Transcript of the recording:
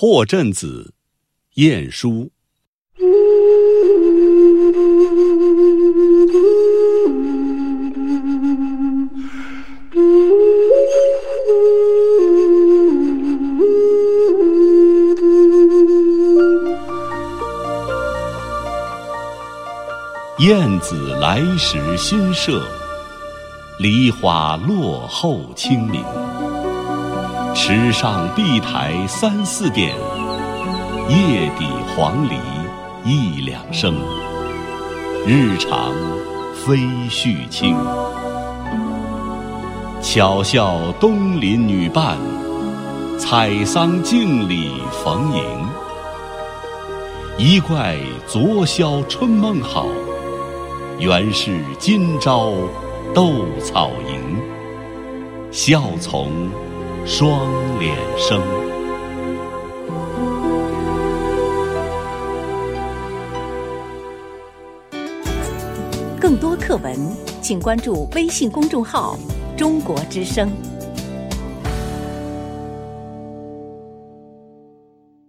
破阵子，晏殊。燕子来时新社，梨花落后清明。池上碧苔三四点，叶底黄鹂一两声。日长飞絮轻。巧笑东邻女伴，采桑径里逢迎。一怪昨宵春梦好。原是今朝斗草营，笑从双脸生。更多课文，请关注微信公众号“中国之声”。